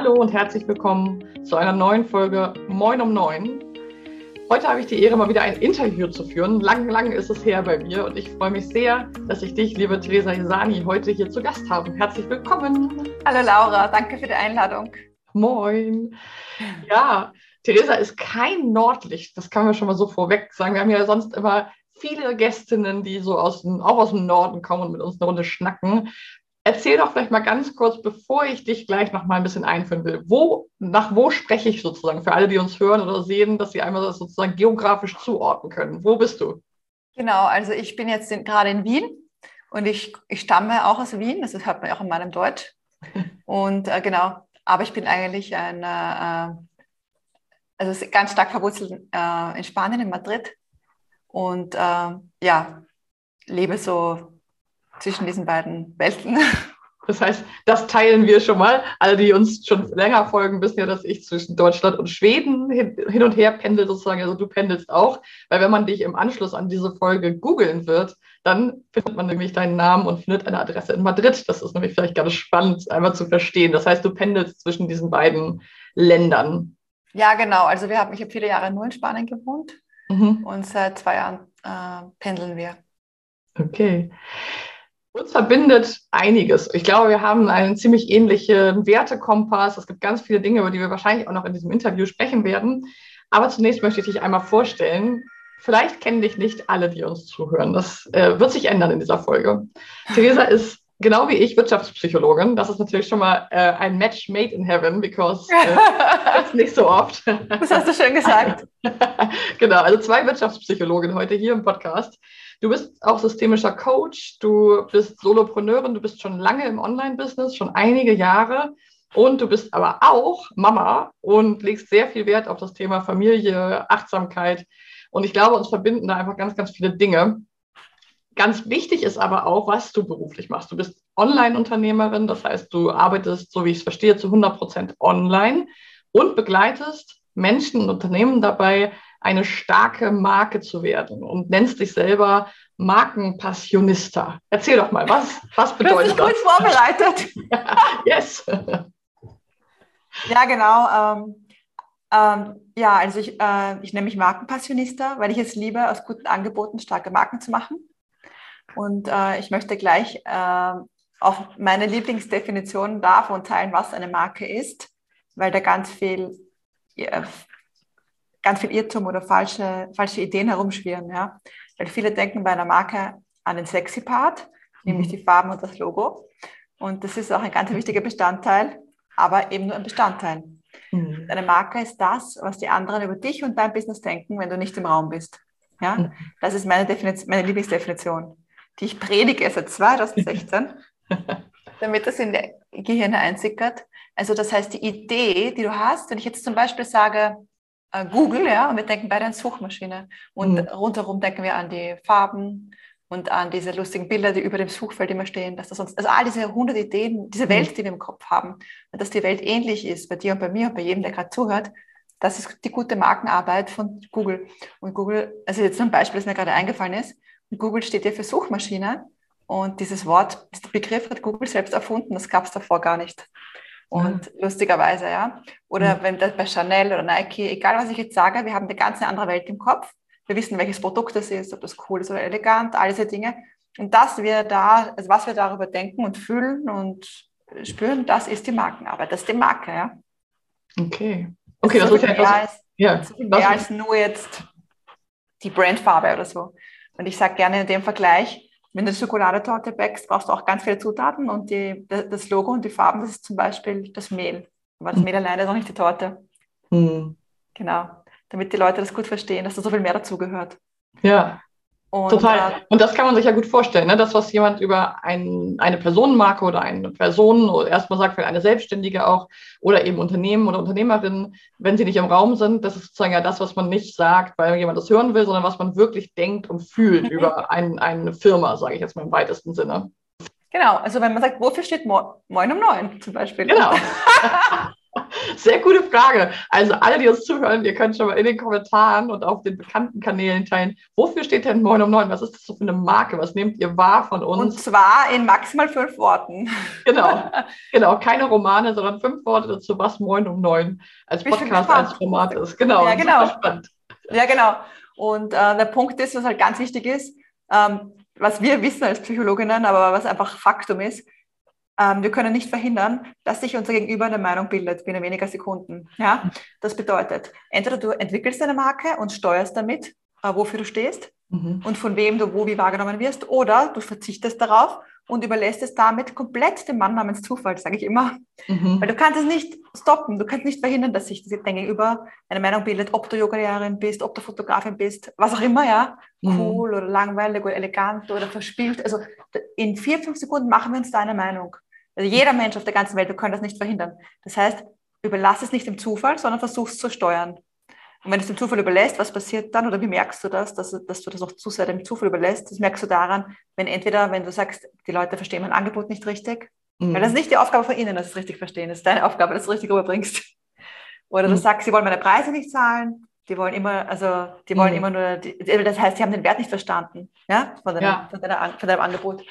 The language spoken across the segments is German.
Hallo und herzlich willkommen zu einer neuen Folge Moin um Neun. Heute habe ich die Ehre, mal wieder ein Interview zu führen. Lang, lang ist es her bei mir und ich freue mich sehr, dass ich dich, liebe Theresa Isani, heute hier zu Gast habe. Herzlich willkommen. Hallo Laura, danke für die Einladung. Moin. Ja, Theresa ist kein Nordlicht, das kann man schon mal so vorweg sagen. Wir haben ja sonst immer viele Gästinnen, die so aus dem, auch aus dem Norden kommen und mit uns eine Runde schnacken. Erzähl doch vielleicht mal ganz kurz, bevor ich dich gleich noch mal ein bisschen einführen will. Wo, nach wo spreche ich sozusagen für alle, die uns hören oder sehen, dass sie einmal sozusagen geografisch zuordnen können? Wo bist du? Genau, also ich bin jetzt in, gerade in Wien und ich, ich stamme auch aus Wien, das hört man auch in meinem Deutsch. Und äh, genau, aber ich bin eigentlich ein, äh, also ganz stark verwurzelt äh, in Spanien, in Madrid. Und äh, ja, lebe so zwischen diesen beiden Welten. Das heißt, das teilen wir schon mal. Alle, die uns schon länger folgen, wissen ja, dass ich zwischen Deutschland und Schweden hin und her pendel sozusagen. Also du pendelst auch, weil wenn man dich im Anschluss an diese Folge googeln wird, dann findet man nämlich deinen Namen und findet eine Adresse in Madrid. Das ist nämlich vielleicht ganz spannend, einmal zu verstehen. Das heißt, du pendelst zwischen diesen beiden Ländern. Ja, genau. Also wir haben, ich habe viele Jahre nur in Spanien gewohnt mhm. und seit zwei Jahren äh, pendeln wir. Okay. Uns verbindet einiges. Ich glaube, wir haben einen ziemlich ähnlichen Wertekompass. Es gibt ganz viele Dinge, über die wir wahrscheinlich auch noch in diesem Interview sprechen werden. Aber zunächst möchte ich dich einmal vorstellen. Vielleicht kennen dich nicht alle, die uns zuhören. Das äh, wird sich ändern in dieser Folge. Theresa ist genau wie ich Wirtschaftspsychologin. Das ist natürlich schon mal äh, ein Match made in heaven, because äh, das nicht so oft. Das hast du schön gesagt. genau, also zwei Wirtschaftspsychologen heute hier im Podcast. Du bist auch systemischer Coach, du bist Solopreneurin, du bist schon lange im Online-Business, schon einige Jahre. Und du bist aber auch Mama und legst sehr viel Wert auf das Thema Familie, Achtsamkeit. Und ich glaube, uns verbinden da einfach ganz, ganz viele Dinge. Ganz wichtig ist aber auch, was du beruflich machst. Du bist Online-Unternehmerin, das heißt, du arbeitest, so wie ich es verstehe, zu 100 Prozent online und begleitest Menschen und Unternehmen dabei, eine starke Marke zu werden und nennst dich selber Markenpassionista. Erzähl doch mal, was, was bedeutet das? Ich gut vorbereitet. yes. ja, genau. Ähm, ähm, ja, also ich, äh, ich nenne mich Markenpassionista, weil ich es liebe, aus guten Angeboten starke Marken zu machen. Und äh, ich möchte gleich äh, auf meine Lieblingsdefinition davon teilen, was eine Marke ist, weil da ganz viel ganz viel Irrtum oder falsche, falsche Ideen herumschwirren. Ja? Weil viele denken bei einer Marke an den sexy Part, mhm. nämlich die Farben und das Logo. Und das ist auch ein ganz wichtiger Bestandteil, aber eben nur ein Bestandteil. Mhm. Eine Marke ist das, was die anderen über dich und dein Business denken, wenn du nicht im Raum bist. Ja? Mhm. Das ist meine, Definition, meine Lieblingsdefinition, die ich predige seit 2016, damit das in die Gehirne einsickert. Also das heißt, die Idee, die du hast, wenn ich jetzt zum Beispiel sage, äh, Google, ja, und wir denken beide an Suchmaschine. Und mhm. rundherum denken wir an die Farben und an diese lustigen Bilder, die über dem Suchfeld immer stehen, dass das uns, also all diese hundert Ideen, diese mhm. Welt, die wir im Kopf haben, und dass die Welt ähnlich ist bei dir und bei mir und bei jedem, der gerade zuhört, das ist die gute Markenarbeit von Google. Und Google, also jetzt nur ein Beispiel, das mir gerade eingefallen ist, Google steht ja für Suchmaschine und dieses Wort, dieser Begriff hat Google selbst erfunden, das gab es davor gar nicht. Und mhm. lustigerweise, ja. Oder mhm. wenn das bei Chanel oder Nike, egal was ich jetzt sage, wir haben eine ganz andere Welt im Kopf. Wir wissen, welches Produkt das ist, ob das cool ist oder elegant, all diese Dinge. Und dass wir da, also was wir darüber denken und fühlen und spüren, das ist die Markenarbeit, das ist die Marke, ja. Okay. Okay, das, das ist ja, so viel mehr als nur jetzt die Brandfarbe oder so. Und ich sage gerne in dem Vergleich, wenn du Schokoladetorte backst, brauchst du auch ganz viele Zutaten und die, das Logo und die Farben, das ist zum Beispiel das Mehl. Aber das Mehl alleine ist auch nicht die Torte. Mhm. Genau. Damit die Leute das gut verstehen, dass da so viel mehr dazugehört. Ja. Und, Total. Äh, und das kann man sich ja gut vorstellen, ne? das, was jemand über ein, eine Personenmarke oder eine Person oder erstmal sagt, für eine Selbstständige auch oder eben Unternehmen oder Unternehmerinnen, wenn sie nicht im Raum sind, das ist sozusagen ja das, was man nicht sagt, weil jemand das hören will, sondern was man wirklich denkt und fühlt über ein, eine Firma, sage ich jetzt mal im weitesten Sinne. Genau, also wenn man sagt, wofür steht Mo Moin um neun zum Beispiel. Genau. Sehr gute Frage. Also alle, die uns zuhören, ihr könnt schon mal in den Kommentaren und auf den bekannten Kanälen teilen, wofür steht denn 9 um 9? Was ist das so für eine Marke? Was nehmt ihr wahr von uns? Und zwar in maximal fünf Worten. Genau, genau. Keine Romane, sondern fünf Worte dazu, was 9 um 9 als Podcast, als Format ist. Genau, ja, genau. spannend. Ja, genau. Und äh, der Punkt ist, was halt ganz wichtig ist, ähm, was wir wissen als Psychologinnen, aber was einfach Faktum ist, wir können nicht verhindern, dass sich unser Gegenüber eine Meinung bildet binnen weniger Sekunden. Ja? Das bedeutet, entweder du entwickelst eine Marke und steuerst damit, äh, wofür du stehst mhm. und von wem du wo wie wahrgenommen wirst, oder du verzichtest darauf und überlässt es damit komplett dem Mann namens Zufall, sage ich immer. Mhm. Weil du kannst es nicht stoppen, du kannst nicht verhindern, dass sich dein Gegenüber eine Meinung bildet, ob du Yoga-Lehrerin bist, ob du Fotografin bist, was auch immer, ja. Mhm. Cool oder langweilig oder elegant oder verspielt. Also in vier, fünf Sekunden machen wir uns da eine Meinung. Also jeder Mensch auf der ganzen Welt, wir können das nicht verhindern. Das heißt, überlass es nicht dem Zufall, sondern versuch es zu steuern. Und wenn du es dem Zufall überlässt, was passiert dann oder wie merkst du das, dass, dass du das auch zu sehr dem Zufall überlässt? Das merkst du daran, wenn entweder, wenn du sagst, die Leute verstehen mein Angebot nicht richtig, mhm. weil das ist nicht die Aufgabe von ihnen, dass sie es richtig verstehen, das ist deine Aufgabe, dass du es richtig rüberbringst. Oder du mhm. sagst, sie wollen meine Preise nicht zahlen, die wollen immer, also die wollen mhm. immer nur, die, das heißt, sie haben den Wert nicht verstanden, ja, von, deinem, ja. Von, deiner, von deinem Angebot.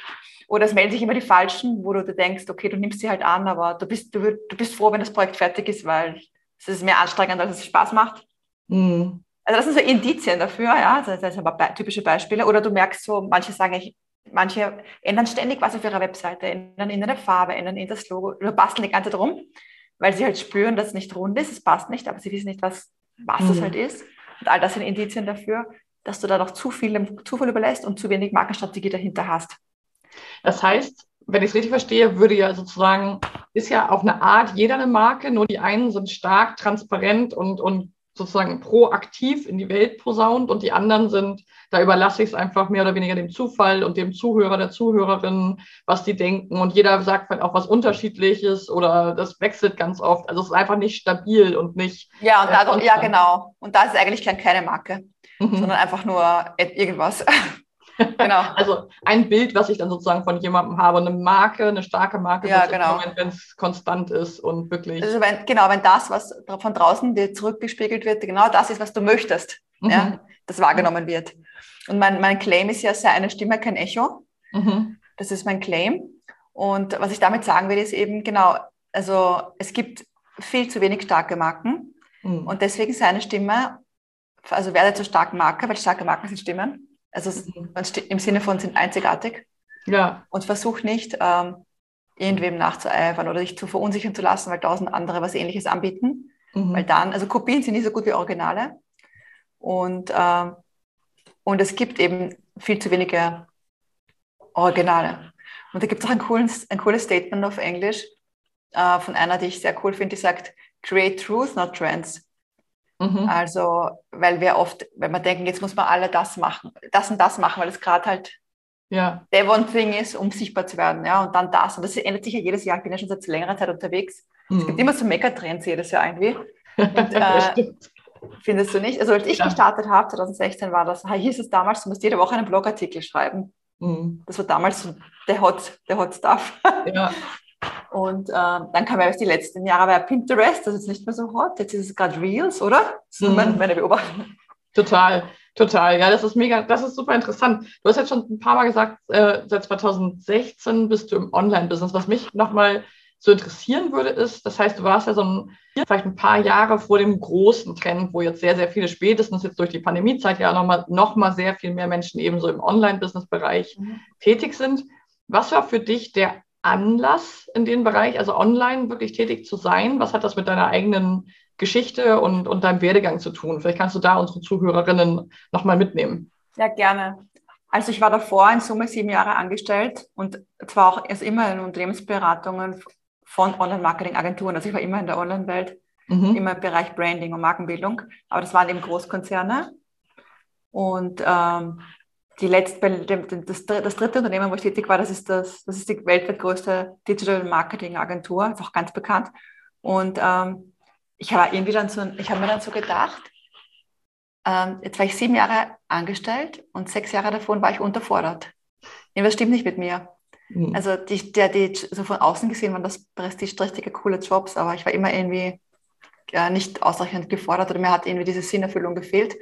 Oder es melden sich immer die Falschen, wo du dir denkst, okay, du nimmst sie halt an, aber du bist, du, du bist froh, wenn das Projekt fertig ist, weil es ist mehr anstrengend, als es Spaß macht. Mhm. Also das sind so Indizien dafür, ja, das sind aber typische Beispiele. Oder du merkst so, manche sagen, ich, manche ändern ständig was auf ihrer Webseite, ändern in der Farbe, ändern in das Logo, oder basteln die ganze Zeit rum, weil sie halt spüren, dass es nicht rund ist, es passt nicht, aber sie wissen nicht, was, was mhm. es halt ist. Und all das sind Indizien dafür, dass du da noch zu viel im Zufall überlässt und zu wenig Markenstrategie dahinter hast. Das heißt, wenn ich es richtig verstehe, würde ja sozusagen, ist ja auf eine Art jeder eine Marke, nur die einen sind stark, transparent und, und sozusagen proaktiv in die Welt posaunt und die anderen sind, da überlasse ich es einfach mehr oder weniger dem Zufall und dem Zuhörer, der Zuhörerin, was die denken. Und jeder sagt halt auch was Unterschiedliches oder das wechselt ganz oft. Also es ist einfach nicht stabil und nicht. Ja, und da, ja, genau. Und da ist eigentlich keine Marke, mhm. sondern einfach nur irgendwas. Genau. also ein Bild, was ich dann sozusagen von jemandem habe, eine Marke, eine starke Marke, ja, genau. wenn es konstant ist und wirklich. Also wenn, genau, wenn das, was von draußen dir zurückgespiegelt wird, genau das ist, was du möchtest, mhm. ja, das wahrgenommen wird. Und mein, mein Claim ist ja, sei eine Stimme, kein Echo. Mhm. Das ist mein Claim. Und was ich damit sagen will, ist eben genau, also es gibt viel zu wenig starke Marken. Mhm. Und deswegen sei eine Stimme, also werde zur starken Marke, weil starke Marken sind Stimmen. Also mhm. im Sinne von sind einzigartig. Ja. Und versuch nicht, ähm, irgendwem nachzueifern oder dich zu verunsichern zu lassen, weil tausend andere was ähnliches anbieten. Mhm. Weil dann, also Kopien sind nicht so gut wie Originale. Und, ähm, und es gibt eben viel zu wenige Originale. Und da gibt es auch ein cooles, ein cooles Statement auf Englisch äh, von einer, die ich sehr cool finde, die sagt, create truth, not trends. Mhm. Also, weil wir oft, wenn wir denken, jetzt muss man alle das machen, das und das machen, weil es gerade halt ja. der One-Thing ist, um sichtbar zu werden. Ja, und dann das. Und das ändert sich ja jedes Jahr. Ich bin ja schon seit längerer Zeit unterwegs. Mhm. Es gibt immer so Megatrends jedes Jahr irgendwie. Und, äh, findest du nicht? Also, als ich ja. gestartet habe, 2016, war das, hieß es damals, du musst jede Woche einen Blogartikel schreiben. Mhm. Das war damals so der Hot, der Hot Stuff. Ja. Und äh, dann kam ja die letzten Jahre bei Pinterest, das ist nicht mehr so hot. Jetzt ist es gerade Reels, oder? Das ist mhm. meine Beobachtung. Total, total. Ja, das ist mega, das ist super interessant. Du hast jetzt schon ein paar Mal gesagt, äh, seit 2016 bist du im Online-Business. Was mich nochmal so interessieren würde, ist, das heißt, du warst ja so ein, vielleicht ein paar Jahre vor dem großen Trend, wo jetzt sehr, sehr viele spätestens jetzt durch die Pandemiezeit ja nochmal noch mal sehr viel mehr Menschen ebenso im Online-Business-Bereich mhm. tätig sind. Was war für dich der Anlass in dem Bereich, also online wirklich tätig zu sein? Was hat das mit deiner eigenen Geschichte und, und deinem Werdegang zu tun? Vielleicht kannst du da unsere Zuhörerinnen nochmal mitnehmen. Ja, gerne. Also ich war davor in Summe sieben Jahre angestellt und zwar auch erst immer in Unternehmensberatungen von Online-Marketing-Agenturen. Also ich war immer in der Online-Welt, mhm. immer im Bereich Branding und Markenbildung, aber das waren eben Großkonzerne. Und ähm, die letzte, das, das, dritte Unternehmen, wo ich tätig war, das ist, das, das ist die weltweit größte Digital Marketing Agentur, ist auch ganz bekannt. Und ähm, ich habe irgendwie dann so, ich habe mir dann so gedacht, ähm, jetzt war ich sieben Jahre angestellt und sechs Jahre davon war ich unterfordert. Irgendwas stimmt nicht mit mir. Mhm. Also die, der, die, so von außen gesehen waren das prestigeträchtige, coole Jobs, aber ich war immer irgendwie äh, nicht ausreichend gefordert oder mir hat irgendwie diese Sinnerfüllung gefehlt.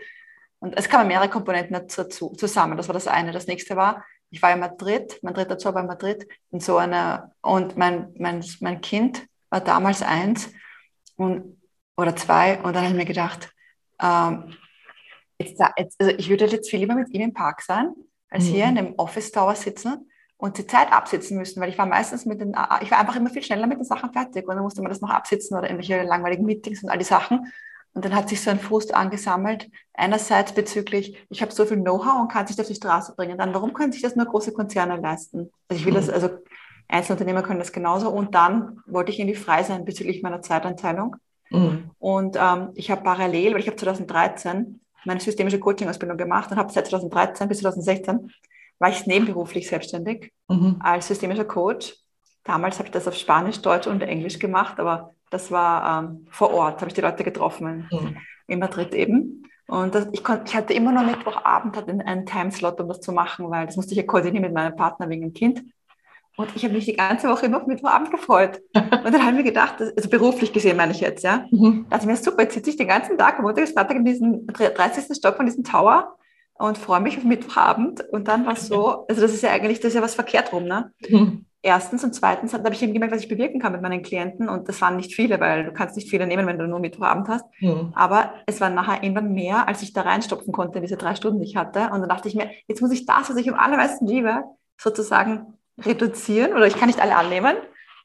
Und es kamen mehrere Komponenten dazu zusammen. Das war das eine. Das nächste war, ich war in Madrid, mein dritter Job war in Madrid, in so einer, und mein, mein, mein Kind war damals eins und, oder zwei, und dann habe ich mir gedacht, ähm, jetzt, jetzt, also ich würde jetzt viel lieber mit ihm im Park sein, als mhm. hier in dem Office Tower sitzen und die Zeit absitzen müssen, weil ich war meistens mit den, ich war einfach immer viel schneller mit den Sachen fertig und dann musste man das noch absitzen oder irgendwelche langweiligen Meetings und all die Sachen. Und dann hat sich so ein Frust angesammelt. Einerseits bezüglich, ich habe so viel Know-how und kann sich das auf die Straße bringen. Dann, warum können sich das nur große Konzerne leisten? Also ich will mhm. das, also Einzelunternehmer können das genauso. Und dann wollte ich irgendwie frei sein bezüglich meiner Zeitanteilung. Mhm. Und ähm, ich habe parallel, weil ich habe 2013 meine systemische Coaching-Ausbildung gemacht und habe seit 2013 bis 2016 war ich nebenberuflich selbstständig mhm. als systemischer Coach. Damals habe ich das auf Spanisch, Deutsch und Englisch gemacht, aber das war ähm, vor Ort, habe ich die Leute getroffen mhm. in Madrid eben. Und das, ich, konnt, ich hatte immer noch Mittwochabend hatte einen Timeslot, um das zu machen, weil das musste ich ja koordinieren mit meinem Partner wegen dem Kind. Und ich habe mich die ganze Woche immer auf Mittwochabend gefreut. Und dann haben wir gedacht, also beruflich gesehen meine ich jetzt, ja. Mhm. Da dachte ich mir, super, jetzt sitze ich den ganzen Tag am Montag bis Freitag in diesem 30. Stock von diesem Tower und freue mich auf Mittwochabend. Und dann war es so, also das ist ja eigentlich, das ist ja was verkehrt rum, ne? Mhm. Erstens und zweitens habe ich eben gemerkt, was ich bewirken kann mit meinen Klienten. Und das waren nicht viele, weil du kannst nicht viele nehmen, wenn du nur Mittwochabend hast. Mhm. Aber es war nachher irgendwann mehr, als ich da reinstopfen konnte, diese drei Stunden, die ich hatte. Und dann dachte ich mir, jetzt muss ich das, was ich am allermeisten liebe, sozusagen reduzieren oder ich kann nicht alle annehmen,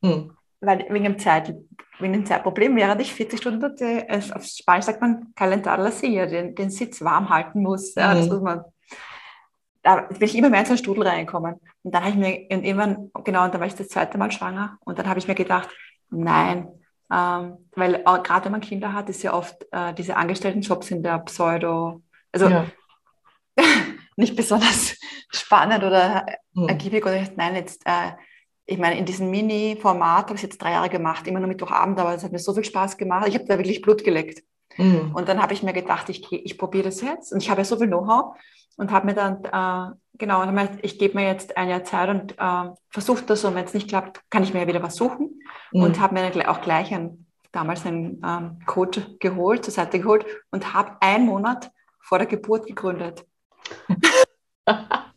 hm. weil wegen dem, Zeit, wegen dem Zeitproblem, während ich 40 Stunden dort, äh, auf Spanisch sagt man calentar la silla, den, den Sitz warm halten muss. Ja, das hm. muss man. Da bin ich immer mehr in so einen Strudel reingekommen. Und dann habe ich mir und irgendwann, genau, und dann war ich das zweite Mal schwanger. Und dann habe ich mir gedacht, nein, ähm, weil gerade wenn man Kinder hat, ist ja oft äh, diese Angestelltenjobs in der Pseudo, also ja. nicht besonders spannend oder mhm. ergiebig oder nein, jetzt, äh, ich meine, in diesem Mini-Format habe ich jetzt drei Jahre gemacht, immer nur Mittwochabend, aber es hat mir so viel Spaß gemacht. Ich habe da wirklich Blut geleckt. Mhm. Und dann habe ich mir gedacht, ich, ich probiere das jetzt. Und ich habe ja so viel Know-how und habe mir dann, äh, genau, ich gebe mir jetzt ein Jahr Zeit und äh, versuche das. Und wenn es nicht klappt, kann ich mir ja wieder was suchen. Mhm. Und habe mir dann auch gleich einen, damals einen ähm, Coach geholt, zur Seite geholt und habe einen Monat vor der Geburt gegründet.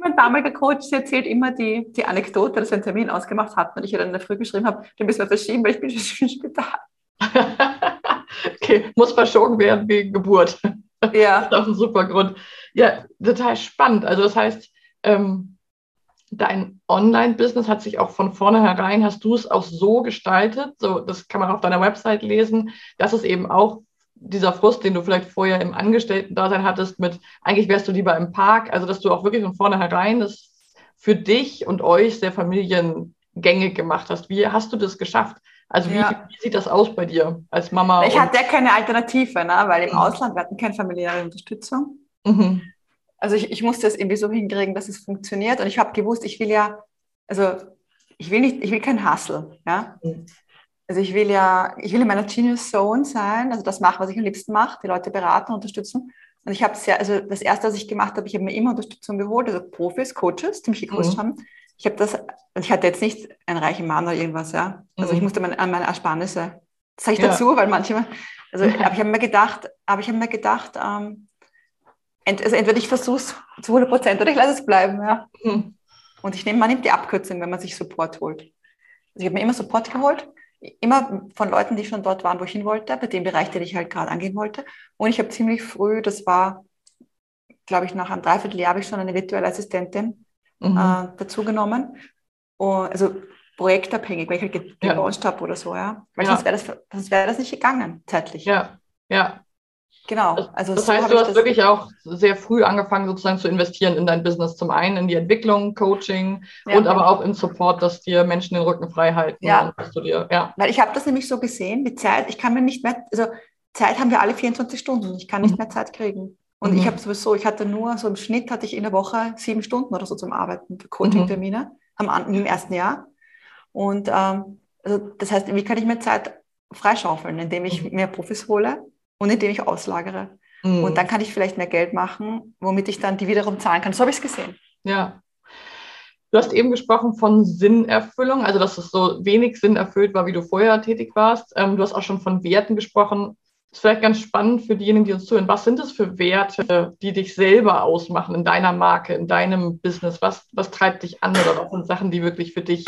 mein damaliger Coach erzählt immer die, die Anekdote, dass wir einen Termin ausgemacht hatten und ich ihr dann in der Früh geschrieben habe, den müssen wir verschieben, weil ich bin schon im Spital. okay, muss verschoben werden wegen Geburt. Ja. Das ist auch ein super Grund. Ja, total spannend. Also das heißt, ähm, dein Online-Business hat sich auch von vornherein, hast du es auch so gestaltet, so das kann man auf deiner Website lesen, dass es eben auch dieser Frust, den du vielleicht vorher im Angestellten-Dasein hattest, mit eigentlich wärst du lieber im Park, also dass du auch wirklich von vornherein das für dich und euch sehr familiengängig gemacht hast. Wie hast du das geschafft? Also wie, ja. wie sieht das aus bei dir als Mama? Ich hatte ja keine Alternative, ne? weil im mhm. Ausland wir hatten keine familiäre Unterstützung. Mhm. Also ich, ich musste es irgendwie so hinkriegen, dass es funktioniert. Und ich habe gewusst, ich will ja, also ich will nicht, ich will kein Hustle, ja. Mhm. Also ich will ja, ich will in meiner Genius Zone sein, also das machen, was ich am liebsten mache, die Leute beraten, unterstützen. Und ich habe sehr, also das erste, was ich gemacht habe, ich habe mir immer Unterstützung geholt, also Profis, Coaches, die mich gecoacht mhm. haben. Ich habe das, ich hatte jetzt nicht einen reichen Mann oder irgendwas, ja. Also mhm. ich musste an meine Ersparnisse, das sage ich ja. dazu, weil manchmal, also aber ich habe mir gedacht, aber ich habe mir gedacht, ähm, ent, also entweder ich versuche es zu 100 Prozent oder ich lasse es bleiben, ja. Mhm. Und ich nehme, man nimmt die Abkürzung, wenn man sich Support holt. Also ich habe mir immer Support geholt immer von Leuten, die schon dort waren, wo ich hin wollte, bei dem Bereich, den ich halt gerade angehen wollte. Und ich habe ziemlich früh, das war, glaube ich, nach einem Dreivierteljahr habe ich schon eine virtuelle Assistentin mhm. äh, dazu genommen. Und, also projektabhängig, weil ich halt gelauncht ja. habe oder so, ja. Weil ja. sonst wäre das, wär das nicht gegangen, zeitlich. Ja, ja. Genau. Also das so heißt, du hast wirklich auch sehr früh angefangen, sozusagen zu investieren in dein Business. Zum einen in die Entwicklung, Coaching ja, und aber auch im Support, dass dir Menschen den Rücken frei halten. Ja. Dir, ja. Weil ich habe das nämlich so gesehen, die Zeit, ich kann mir nicht mehr, also Zeit haben wir alle 24 Stunden. Ich kann nicht mhm. mehr Zeit kriegen. Und mhm. ich habe sowieso, ich hatte nur, so im Schnitt hatte ich in der Woche sieben Stunden oder so zum Arbeiten für Coaching-Termine mhm. im ersten Jahr. Und ähm, also das heißt, wie kann ich mir Zeit freischaufeln, indem ich mhm. mir Profis hole und indem ich auslagere. Mhm. Und dann kann ich vielleicht mehr Geld machen, womit ich dann die wiederum zahlen kann. So habe ich es gesehen. Ja. Du hast eben gesprochen von Sinnerfüllung, also dass es so wenig Sinn erfüllt war, wie du vorher tätig warst. Ähm, du hast auch schon von Werten gesprochen. Das ist vielleicht ganz spannend für diejenigen, die uns zuhören. Was sind es für Werte, die dich selber ausmachen in deiner Marke, in deinem Business? Was, was treibt dich an oder was sind Sachen, die wirklich für dich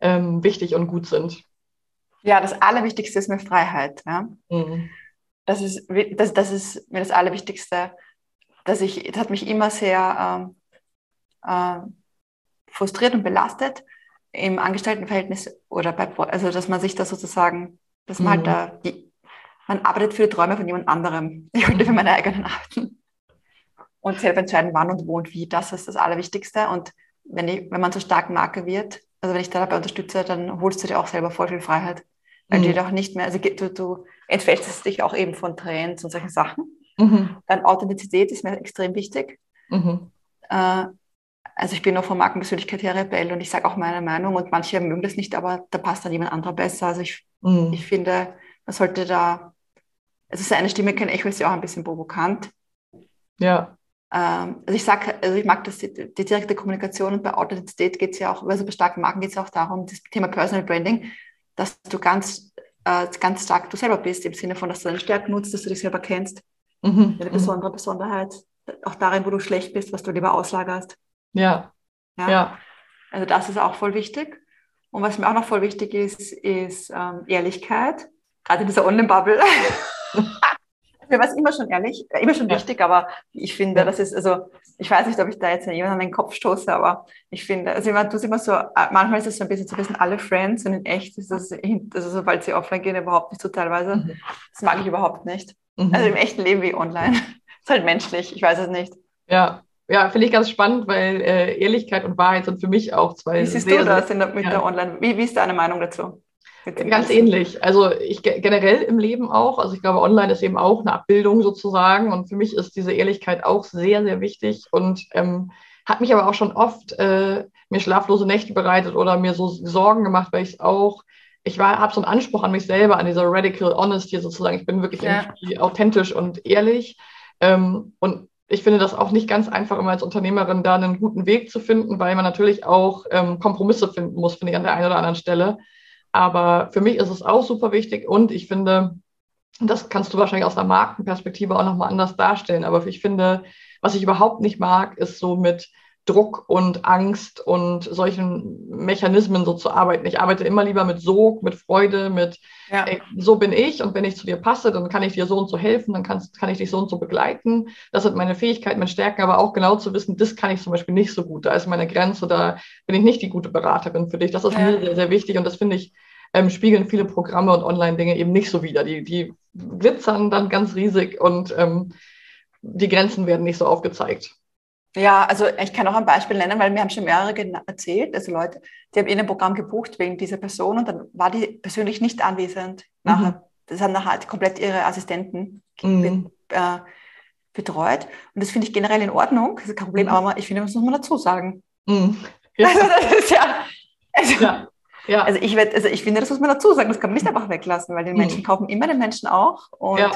ähm, wichtig und gut sind? Ja, das Allerwichtigste ist mir Freiheit. Ja? Mhm. Das, ist, das, das ist mir das Allerwichtigste. Dass ich, das hat mich immer sehr ähm, äh, frustriert und belastet im Angestelltenverhältnis oder bei, also dass man sich da sozusagen, dass man halt mhm. halt da, die, man arbeitet für die Träume von jemand anderem. Ich wollte für meine eigenen arbeiten. Und selber entscheiden, wann und wo und wie, das ist das Allerwichtigste. Und wenn, ich, wenn man so stark Marke wird, also wenn ich da dabei unterstütze, dann holst du dir auch selber voll viel Freiheit. Weil mhm. du dir auch nicht mehr, also du, du entfältest dich auch eben von Trends und solchen Sachen. Mhm. Dann Authentizität ist mir extrem wichtig. Mhm. Äh, also ich bin auch von Markenpersönlichkeit her Rebell und ich sage auch meine Meinung und manche mögen das nicht, aber da passt dann jemand anderer besser. Also ich, mhm. ich finde, man sollte da, also seine Stimme kein Echo ist ja auch ein bisschen provokant. Ja. Ähm, also ich sage, also ich mag das, die, die direkte Kommunikation und bei Authentizität geht es ja auch, also bei starken Marken geht es ja auch darum, das Thema Personal Branding, dass du ganz, äh, ganz stark du selber bist, im Sinne von, dass du deine Stärken nutzt, dass du dich selber kennst, mhm. deine mhm. besondere Besonderheit, auch darin, wo du schlecht bist, was du lieber auslagerst. Ja. ja. ja. Also das ist auch voll wichtig. Und was mir auch noch voll wichtig ist, ist ähm, Ehrlichkeit, gerade in dieser Online-Bubble. mir war es immer schon ehrlich, äh, immer schon ja. wichtig, aber ich finde, ja. das ist, also ich weiß nicht, ob ich da jetzt jemanden an den Kopf stoße, aber ich finde, also immer, du immer so, äh, manchmal ist es so ein bisschen so ein bisschen alle Friends und in echt ist das, also sobald sie offline gehen, überhaupt nicht so teilweise. Mhm. Das mag ich überhaupt nicht. Mhm. Also im echten Leben wie online. ist halt menschlich, ich weiß es nicht. Ja, ja, finde ich ganz spannend, weil äh, Ehrlichkeit und Wahrheit sind für mich auch zwei. Wie siehst du das der, mit ja. der Online? Wie, wie ist deine Meinung dazu? Ganz ähnlich. Also ich generell im Leben auch. Also ich glaube, online ist eben auch eine Abbildung sozusagen. Und für mich ist diese Ehrlichkeit auch sehr, sehr wichtig und ähm, hat mich aber auch schon oft äh, mir schlaflose Nächte bereitet oder mir so Sorgen gemacht, weil ich es auch, ich habe so einen Anspruch an mich selber, an dieser Radical Honesty sozusagen. Ich bin wirklich ja. authentisch und ehrlich. Ähm, und ich finde das auch nicht ganz einfach, immer als Unternehmerin da einen guten Weg zu finden, weil man natürlich auch ähm, Kompromisse finden muss, finde ich, an der einen oder anderen Stelle. Aber für mich ist es auch super wichtig und ich finde, das kannst du wahrscheinlich aus der Markenperspektive auch nochmal anders darstellen. Aber ich finde, was ich überhaupt nicht mag, ist so mit Druck und Angst und solchen Mechanismen so zu arbeiten. Ich arbeite immer lieber mit Sog, mit Freude, mit ja. ey, so bin ich und wenn ich zu dir passe, dann kann ich dir so und so helfen, dann kannst, kann ich dich so und so begleiten. Das sind meine Fähigkeiten, meine Stärken, aber auch genau zu wissen, das kann ich zum Beispiel nicht so gut. Da ist meine Grenze, da bin ich nicht die gute Beraterin für dich. Das ist ja. mir sehr, sehr wichtig und das finde ich, ähm, spiegeln viele Programme und Online-Dinge eben nicht so wider. Die, die glitzern dann ganz riesig und ähm, die Grenzen werden nicht so aufgezeigt. Ja, also ich kann auch ein Beispiel nennen, weil mir haben schon mehrere erzählt, also Leute, die haben in ein Programm gebucht wegen dieser Person und dann war die persönlich nicht anwesend. Nachher, mhm. Das haben nachher halt komplett ihre Assistenten mhm. äh, betreut. Und das finde ich generell in Ordnung, das ist kein Problem, mhm. aber ich finde, das muss man dazu sagen. Mhm. Ja. Also das ist ja, also, ja. Ja. Also ich, werd, also ich finde, das muss man dazu sagen, das kann man nicht einfach weglassen, weil die Menschen mhm. kaufen immer den Menschen auch. Und ja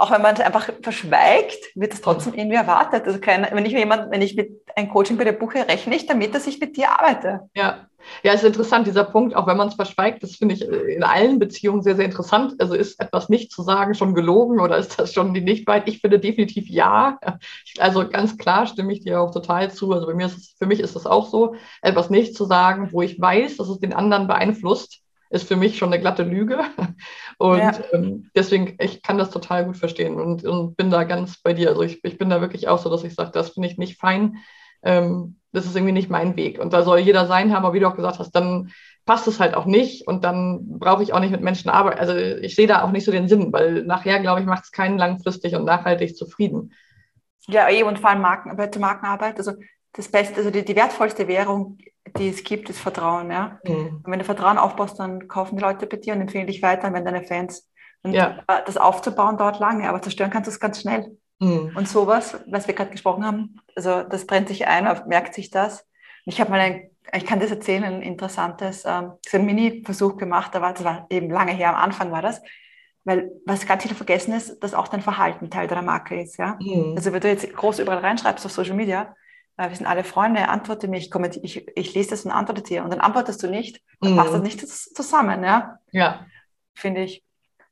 auch wenn man es einfach verschweigt, wird es trotzdem irgendwie erwartet. Also keine, wenn ich jemand, wenn ich mit ein Coaching bei dir buche, rechne ich damit, dass ich mit dir arbeite. Ja, ja, ist interessant, dieser Punkt, auch wenn man es verschweigt, das finde ich in allen Beziehungen sehr, sehr interessant. Also ist etwas nicht zu sagen schon gelogen oder ist das schon die Nichtwahrheit? Ich finde definitiv ja. Also ganz klar stimme ich dir auch total zu. Also bei mir ist es, für mich ist es auch so, etwas nicht zu sagen, wo ich weiß, dass es den anderen beeinflusst ist für mich schon eine glatte Lüge. Und ja. ähm, deswegen, ich kann das total gut verstehen und, und, bin da ganz bei dir. Also ich, ich bin da wirklich auch so, dass ich sage, das finde ich nicht fein. Ähm, das ist irgendwie nicht mein Weg. Und da soll jeder sein haben, aber wie du auch gesagt hast, dann passt es halt auch nicht und dann brauche ich auch nicht mit Menschen arbeiten. Also ich sehe da auch nicht so den Sinn, weil nachher, glaube ich, macht es keinen langfristig und nachhaltig zufrieden. Ja, eben und vor allem Markenarbeit, Markenarbeit. Also das Beste, also die, die wertvollste Währung die es gibt, ist Vertrauen. Ja? Mhm. Und wenn du Vertrauen aufbaust, dann kaufen die Leute bei dir und empfehlen dich weiter, wenn deine Fans. Und ja. Äh, das aufzubauen dauert lange, aber zerstören kannst du es ganz schnell. Mhm. Und sowas, was wir gerade gesprochen haben, also das brennt sich ein, merkt sich das. Ich habe mal ein, ich kann das erzählen, ein interessantes, ähm, so ein Mini-Versuch gemacht, da war, das war eben lange her, am Anfang war das. Weil was ganz viele vergessen ist, dass auch dein Verhalten Teil deiner Marke ist. Ja? Mhm. Also wenn du jetzt groß überall reinschreibst auf Social Media, wir sind alle Freunde, antworte mir, ich, ich, ich lese das und antworte dir und dann antwortest du nicht, dann mhm. passt das nicht zusammen, ja. Ja. Finde ich.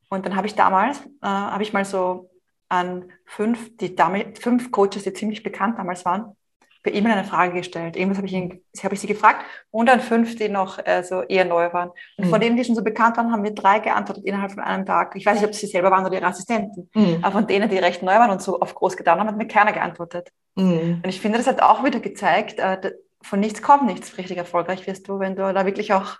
Und dann habe ich damals, äh, habe ich mal so an fünf, die Dame, fünf Coaches, die ziemlich bekannt damals waren, per E-Mail eine Frage gestellt. Irgendwas habe ich, ihn, hab ich sie gefragt und an fünf, die noch äh, so eher neu waren. Und mhm. von denen, die schon so bekannt waren, haben wir drei geantwortet innerhalb von einem Tag. Ich weiß nicht, ob sie selber waren oder ihre Assistenten. Mhm. Aber von denen, die recht neu waren und so auf groß getan haben, hat mir keiner geantwortet. Mhm. Und ich finde, das hat auch wieder gezeigt, äh, von nichts kommt nichts. Richtig erfolgreich wirst du, wenn du da wirklich auch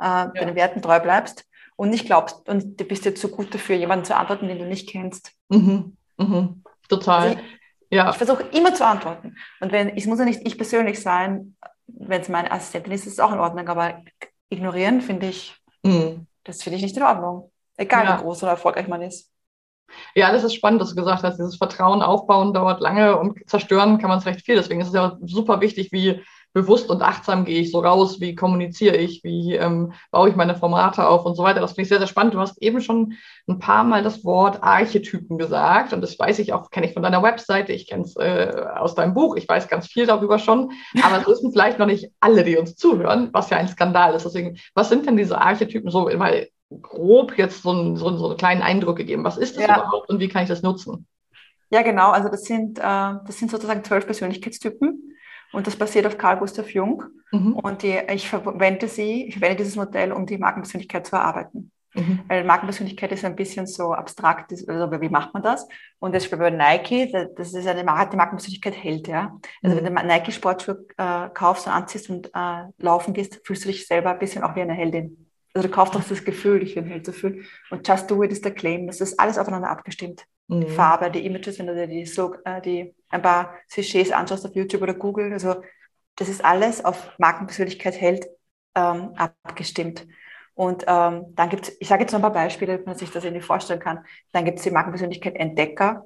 äh, ja. deinen Werten treu bleibst und nicht glaubst und du bist jetzt so gut dafür, jemanden zu antworten, den du nicht kennst. Mhm. Mhm. Total. Also ja. Ich versuche immer zu antworten. Und wenn, es muss ja nicht ich persönlich sein, wenn es meine Assistentin ist, ist es auch in Ordnung. Aber ignorieren finde ich, mhm. das finde ich nicht in Ordnung. Egal ja. wie groß oder erfolgreich man ist. Ja, das ist spannend, dass du gesagt hast, dieses Vertrauen aufbauen dauert lange und zerstören kann man es recht viel. Deswegen ist es ja super wichtig, wie bewusst und achtsam gehe ich so raus, wie kommuniziere ich, wie ähm, baue ich meine Formate auf und so weiter. Das finde ich sehr, sehr spannend. Du hast eben schon ein paar Mal das Wort Archetypen gesagt und das weiß ich auch, kenne ich von deiner Webseite, ich kenne es äh, aus deinem Buch, ich weiß ganz viel darüber schon, aber es wissen vielleicht noch nicht alle, die uns zuhören, was ja ein Skandal ist. Deswegen, was sind denn diese Archetypen so, weil grob jetzt so, ein, so, so einen kleinen Eindruck gegeben, was ist das ja. überhaupt und wie kann ich das nutzen? Ja, genau. Also das sind, äh, das sind sozusagen zwölf Persönlichkeitstypen. Und das basiert auf Carl Gustav Jung. Mhm. Und die, ich verwende sie, ich verwende dieses Modell, um die Markenpersönlichkeit zu erarbeiten. Mhm. Weil Markenpersönlichkeit ist ein bisschen so abstrakt, also wie macht man das? Und das bei Nike, das ist eine Marke, die Markenpersönlichkeit hält, ja. Also mhm. wenn du Nike Sportschuhe äh, kaufst und anziehst und äh, laufen gehst, fühlst du dich selber ein bisschen auch wie eine Heldin. Also du kaufst auch das Gefühl, dich wie ein Held zu fühlen. Und Just Do It ist der Claim. Das ist alles aufeinander abgestimmt. Mhm. Die Farbe, die Images, wenn du dir die, äh, die, ein paar Sujets anschaust auf YouTube oder Google. Also das ist alles auf Markenpersönlichkeit hält ähm, abgestimmt. Und ähm, dann gibt es, ich sage jetzt noch ein paar Beispiele, damit man sich das irgendwie vorstellen kann. Dann gibt es die Markenpersönlichkeit Entdecker.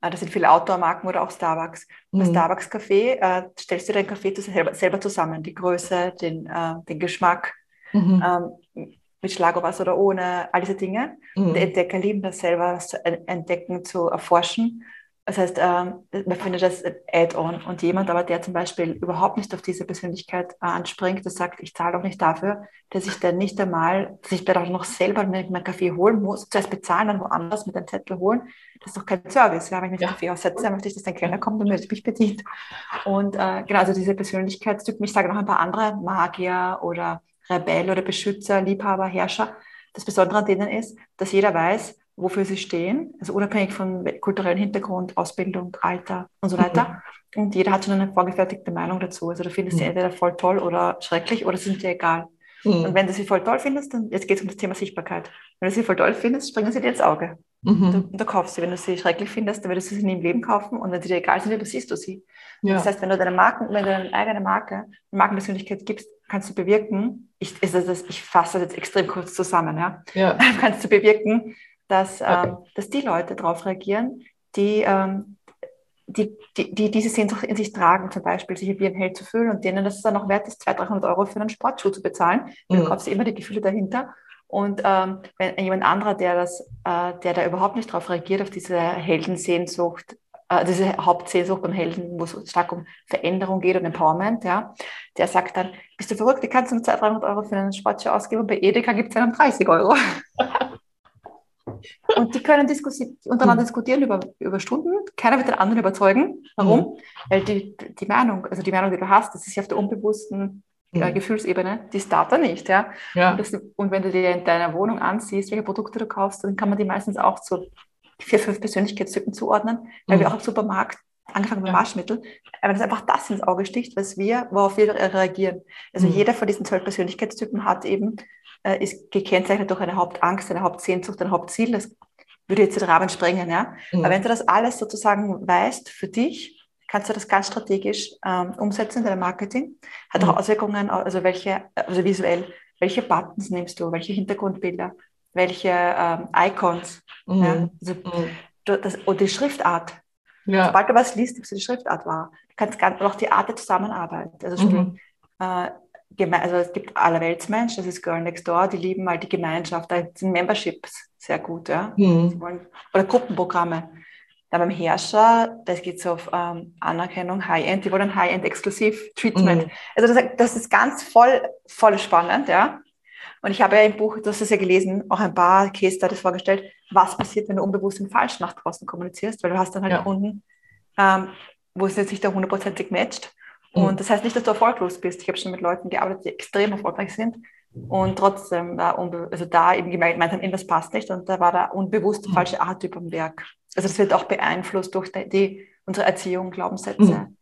Äh, das sind viele Outdoor-Marken oder auch Starbucks. Mhm. Bei Starbucks Kaffee äh, stellst du dein Kaffee selber, selber zusammen. Die Größe, den, äh, den Geschmack, mhm. ähm, mit Schlagobers oder ohne, all diese Dinge. Mhm. Die Entdecker lieben das selber zu entdecken, zu erforschen. Das heißt, ähm, man findet das Add-on. Und jemand aber, der zum Beispiel überhaupt nicht auf diese Persönlichkeit äh, anspringt, der sagt, ich zahle auch nicht dafür, dass ich dann nicht einmal, dass ich dann auch noch selber meinen Kaffee holen muss, zuerst bezahlen, dann woanders mit einem Zettel holen. Das ist doch kein Service. Ja, wenn ich mir ja. Kaffee aussetze, möchte ich, dass ein Kellner kommt und mich bedient. Und äh, genau, also diese Persönlichkeitstypen, ich sage noch ein paar andere, Magier oder Rebell oder Beschützer, Liebhaber, Herrscher. Das Besondere an denen ist, dass jeder weiß, wofür sie stehen, also unabhängig von kulturellem Hintergrund, Ausbildung, Alter und so weiter. Mhm. Und jeder hat schon eine vorgefertigte Meinung dazu. Also du findest mhm. sie entweder voll toll oder schrecklich oder sind dir egal. Mhm. Und wenn du sie voll toll findest, dann jetzt geht es um das Thema Sichtbarkeit. Wenn du sie voll toll findest, springen sie dir ins Auge. Mhm. Du, du, kaufst sie. Wenn du sie schrecklich findest, dann würdest du sie nie im Leben kaufen. Und wenn sie dir egal sind, übersiehst du sie. Ja. Das heißt, wenn du deine Marken, wenn du deine eigene Marke, Markenpersönlichkeit gibst, kannst du bewirken, ich, ist das, ich fasse das jetzt extrem kurz zusammen, ja, ja. kannst du bewirken, dass, okay. ähm, dass die Leute darauf reagieren, die, ähm, die, die, die, diese Sehnsucht in sich tragen, zum Beispiel sich wie ein Held zu fühlen und denen das dann auch wert ist, 200, 300 Euro für einen Sportschuh zu bezahlen. Mhm. Du kaufst immer die Gefühle dahinter. Und ähm, wenn jemand anderer, der das, äh, der da überhaupt nicht darauf reagiert, auf diese Heldensehnsucht, diese Hauptsehnsucht beim Helden, wo es stark um Veränderung geht und Empowerment, ja, der sagt dann, bist du verrückt, du kannst nur 200, 300 Euro für einen Sportschuh ausgeben und bei Edeka gibt es einen 30 Euro. und die können untereinander diskutieren über, über Stunden. Keiner wird den anderen überzeugen. Warum? Mhm. Weil die, die Meinung, also die Meinung, die du hast, das ist ja auf der unbewussten äh, mhm. Gefühlsebene, die startet da nicht. Ja? ja. Und, das, und, wenn du dir in deiner Wohnung ansiehst, welche Produkte du kaufst, dann kann man die meistens auch zu vier, fünf Persönlichkeitstypen zuordnen, weil mhm. wir auch im Supermarkt, angefangen mit ja. Waschmittel, aber das einfach das ins Auge sticht, was wir, worauf wir reagieren. Also mhm. jeder von diesen zwölf Persönlichkeitstypen hat eben, äh, ist gekennzeichnet durch eine Hauptangst, eine Hauptsehnsucht, ein Hauptziel. Das würde jetzt den Rahmen sprengen, ja. Mhm. Aber wenn du das alles sozusagen weißt für dich, kannst du das ganz strategisch ähm, umsetzen in deinem Marketing. Hat auch mhm. Auswirkungen, also welche, also visuell, welche Buttons nimmst du, welche Hintergrundbilder, welche ähm, Icons, mhm. ja? also, mhm. das, und die Schriftart. Ja. Sobald du was liest, nimmst du die Schriftart wahr. Du kannst ganz, auch die Art der Zusammenarbeit. Also, mhm. äh, also es gibt allerweltsmensch, das ist Girl Next Door, die lieben halt die Gemeinschaft, da sind Memberships sehr gut, ja. Mhm. Wollen, oder Gruppenprogramme. Dann beim Herrscher, das geht so auf ähm, Anerkennung, High-End, die wollen High-End-Exklusiv-Treatment. Mhm. Also das, das, ist ganz voll, voll spannend, ja. Und ich habe ja im Buch, du hast es ja gelesen, auch ein paar Case Studies vorgestellt, was passiert, wenn du unbewusst und falsch nach draußen kommunizierst, weil du hast dann halt ja. Kunden, ähm, wo es jetzt nicht da hundertprozentig matcht. Mhm. Und das heißt nicht, dass du erfolglos bist. Ich habe schon mit Leuten gearbeitet, die extrem erfolgreich sind und trotzdem da, also da eben gemeint haben, irgendwas passt nicht und da war da unbewusst der mhm. falsche Archetyp am Werk. Also es wird auch beeinflusst durch die, die unsere Erziehung, Glaubenssätze. Mhm.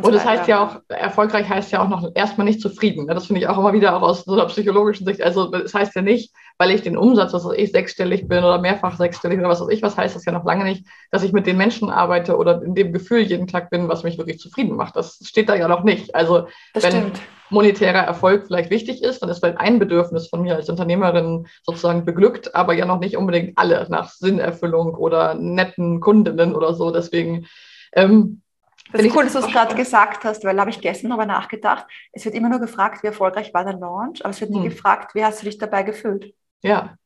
Und, und das heißt ja auch, erfolgreich heißt ja auch noch erstmal nicht zufrieden. Das finde ich auch immer wieder auch aus so einer psychologischen Sicht. Also das heißt ja nicht, weil ich den Umsatz, was ich, sechsstellig bin oder mehrfach sechsstellig oder was weiß ich, was heißt das ja noch lange nicht, dass ich mit den Menschen arbeite oder in dem Gefühl jeden Tag bin, was mich wirklich zufrieden macht. Das steht da ja noch nicht. Also das wenn stimmt. monetärer Erfolg vielleicht wichtig ist, dann ist vielleicht ein Bedürfnis von mir als Unternehmerin sozusagen beglückt, aber ja noch nicht unbedingt alle nach Sinnerfüllung oder netten Kundinnen oder so. Deswegen ähm, das ist cool, dass du es gerade gesagt hast, weil da habe ich gestern darüber nachgedacht. Es wird immer nur gefragt, wie erfolgreich war der Launch, aber es wird nie hm. gefragt, wie hast du dich dabei gefühlt. Ja.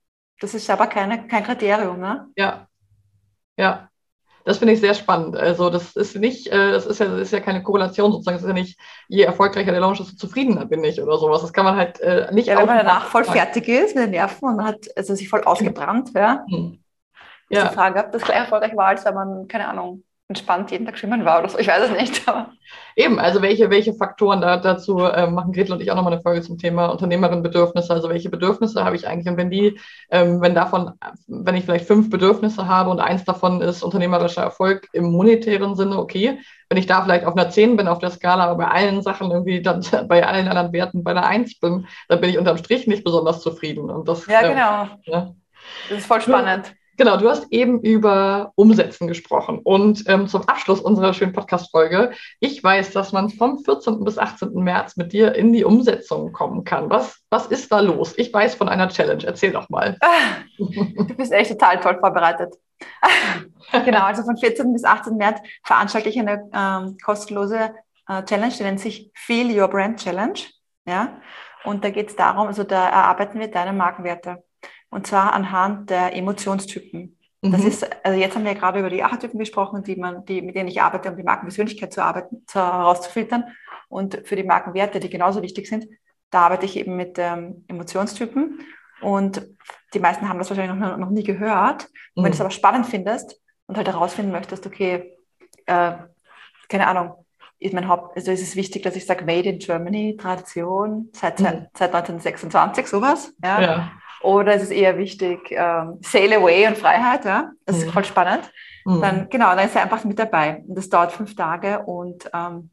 Das ist aber keine, kein Kriterium, ne? Ja. Ja. Das finde ich sehr spannend. Also das ist nicht, äh, das ist ja, das ist ja keine Korrelation sozusagen. Es ist ja nicht, je erfolgreicher der Launch, desto zufriedener bin ich oder sowas. Das kann man halt äh, nicht. Ja, wenn man danach voll fertig ist mit den Nerven und man hat also sich voll ausgebrannt, ja. Hm. Ist ja. die Frage, ob das gleich erfolgreich war, als wenn man, keine Ahnung, entspannt jeden Tag schwimmen war oder so. Ich weiß es nicht. Aber. Eben, also welche, welche Faktoren da, dazu äh, machen Gretel und ich auch nochmal eine Folge zum Thema Unternehmerin-Bedürfnisse. Also welche Bedürfnisse habe ich eigentlich? Und wenn die, ähm, wenn davon, wenn ich vielleicht fünf Bedürfnisse habe und eins davon ist unternehmerischer Erfolg im monetären Sinne, okay. Wenn ich da vielleicht auf einer 10 bin auf der Skala, aber bei allen Sachen irgendwie dann bei allen anderen Werten bei einer 1 bin, dann bin ich unterm Strich nicht besonders zufrieden. Und das, ja, genau. Äh, ja. Das ist voll spannend. Genau, du hast eben über Umsetzen gesprochen. Und ähm, zum Abschluss unserer schönen Podcast-Folge, ich weiß, dass man vom 14. bis 18. März mit dir in die Umsetzung kommen kann. Was, was ist da los? Ich weiß von einer Challenge. Erzähl doch mal. Du bist echt total toll vorbereitet. genau, also von 14. bis 18. März veranstalte ich eine ähm, kostenlose äh, Challenge, die nennt sich Feel Your Brand Challenge. Ja? Und da geht es darum, also da erarbeiten wir deine Markenwerte. Und zwar anhand der Emotionstypen. Das mhm. ist, also jetzt haben wir gerade über die Archetypen gesprochen, die man, die, mit denen ich arbeite, um die Markenpersönlichkeit zu arbeiten, zu, herauszufiltern. Und für die Markenwerte, die genauso wichtig sind, da arbeite ich eben mit ähm, Emotionstypen. Und die meisten haben das wahrscheinlich noch, noch nie gehört. Und wenn du es mhm. aber spannend findest und halt herausfinden möchtest, okay, äh, keine Ahnung, ist mein Haupt, also ist es wichtig, dass ich sage Made in Germany, Tradition, seit, mhm. seit 1926, sowas. Ja. ja. Oder ist es eher wichtig, ähm, Sail Away und Freiheit, ja? Das ist mhm. voll spannend. Mhm. Dann, genau, dann ist er einfach mit dabei. Und das dauert fünf Tage und ähm,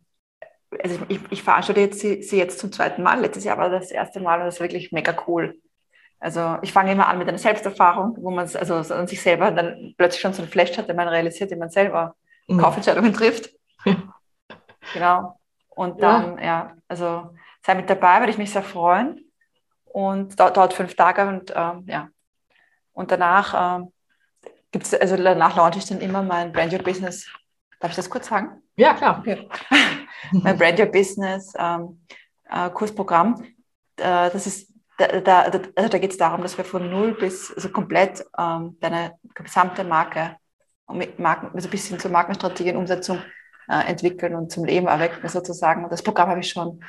also ich, ich veranstalte jetzt sie, sie, jetzt zum zweiten Mal. Letztes Jahr war das erste Mal und das ist wirklich mega cool. Also ich fange immer an mit einer Selbsterfahrung, wo man also an sich selber dann plötzlich schon so ein Flash hat, den man realisiert, den man selber mhm. Kaufentscheidungen trifft. genau. Und dann, ja. ja, also sei mit dabei, würde ich mich sehr freuen und dauert, fünf Tage und ähm, ja. Und danach ähm, gibt es, also danach launche ich dann immer mein Brand Your Business. Darf ich das kurz sagen? Ja, klar. Okay. mein Brand Your Business ähm, äh, Kursprogramm. Äh, das ist, da, da, also da geht es darum, dass wir von null bis also komplett ähm, deine gesamte Marke, mit Marken, also bis hin zur Markenstrategie und Umsetzung äh, entwickeln und zum Leben erwecken sozusagen. Und das Programm habe ich schon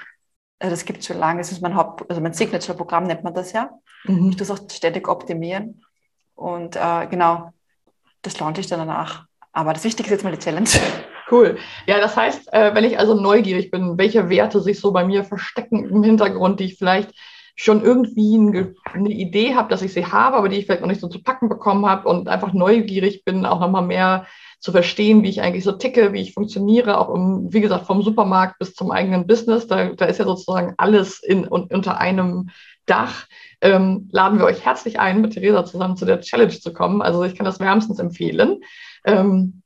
das gibt es schon lange, es ist mein Haupt, also mein Signature-Programm nennt man das ja. Mhm. Ich tue es auch ständig optimieren. Und äh, genau, das launche ich dann danach. Aber das Wichtigste ist jetzt mal die Challenge. Cool. Ja, das heißt, äh, wenn ich also neugierig bin, welche Werte sich so bei mir verstecken im Hintergrund, die ich vielleicht schon irgendwie eine Idee habe, dass ich sie habe, aber die ich vielleicht noch nicht so zu packen bekommen habe und einfach neugierig bin, auch nochmal mehr zu verstehen, wie ich eigentlich so ticke, wie ich funktioniere, auch um, wie gesagt, vom Supermarkt bis zum eigenen Business. Da, da ist ja sozusagen alles in, unter einem Dach. Ähm, laden wir euch herzlich ein, mit Theresa zusammen zu der Challenge zu kommen. Also ich kann das wärmstens empfehlen. Ähm,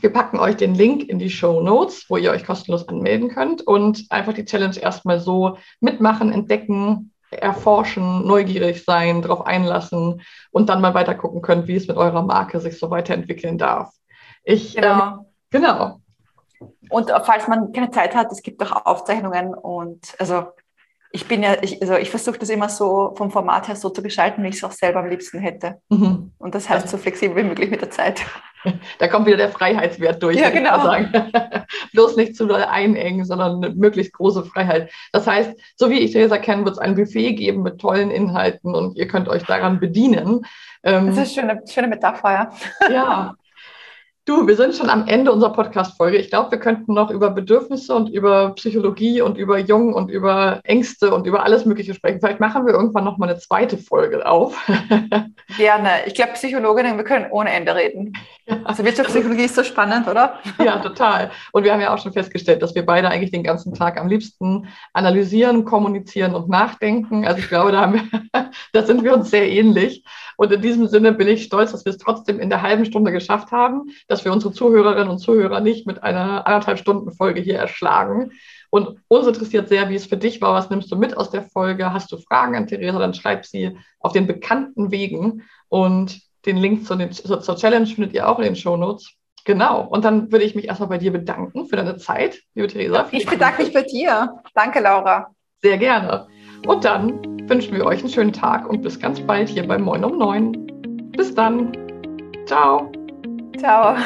wir packen euch den Link in die Show Notes, wo ihr euch kostenlos anmelden könnt und einfach die Challenge erstmal so mitmachen, entdecken, erforschen, neugierig sein, darauf einlassen und dann mal weiter gucken könnt, wie es mit eurer Marke sich so weiterentwickeln darf. Ich, genau. Ähm, genau. Und falls man keine Zeit hat, es gibt auch Aufzeichnungen und also ich bin ja, ich, also ich versuche das immer so vom Format her so zu gestalten, wie ich es auch selber am liebsten hätte. Mhm. Und das heißt so flexibel wie möglich mit der Zeit. Da kommt wieder der Freiheitswert durch. Ja, genau. Sagen. Bloß nicht zu doll einengen, sondern eine möglichst große Freiheit. Das heißt, so wie ich Theresa kenne, wird es ein Buffet geben mit tollen Inhalten und ihr könnt euch daran bedienen. Ähm, das ist eine schöne, schöne Metapher, ja. Ja, Du, wir sind schon am Ende unserer Podcast-Folge. Ich glaube, wir könnten noch über Bedürfnisse und über Psychologie und über Jung und über Ängste und über alles Mögliche sprechen. Vielleicht machen wir irgendwann noch mal eine zweite Folge auf. Gerne. Ich glaube, Psychologinnen, wir können ohne Ende reden. Ja. Also Wirtschaftspsychologie ist so spannend, oder? Ja, total. Und wir haben ja auch schon festgestellt, dass wir beide eigentlich den ganzen Tag am liebsten analysieren, kommunizieren und nachdenken. Also ich glaube, da, wir, da sind wir uns sehr ähnlich. Und in diesem Sinne bin ich stolz, dass wir es trotzdem in der halben Stunde geschafft haben, dass wir unsere Zuhörerinnen und Zuhörer nicht mit einer anderthalb Stunden Folge hier erschlagen. Und uns interessiert sehr, wie es für dich war. Was nimmst du mit aus der Folge? Hast du Fragen an Theresa? Dann schreib sie auf den bekannten Wegen. Und den Link zu den, zur Challenge findet ihr auch in den Show Notes. Genau. Und dann würde ich mich erstmal bei dir bedanken für deine Zeit, liebe Theresa. Ich bedanke mich bei dir. Danke, Laura. Sehr gerne. Und dann wünschen wir euch einen schönen Tag und bis ganz bald hier bei Moin um 9. Bis dann. Ciao. Ciao.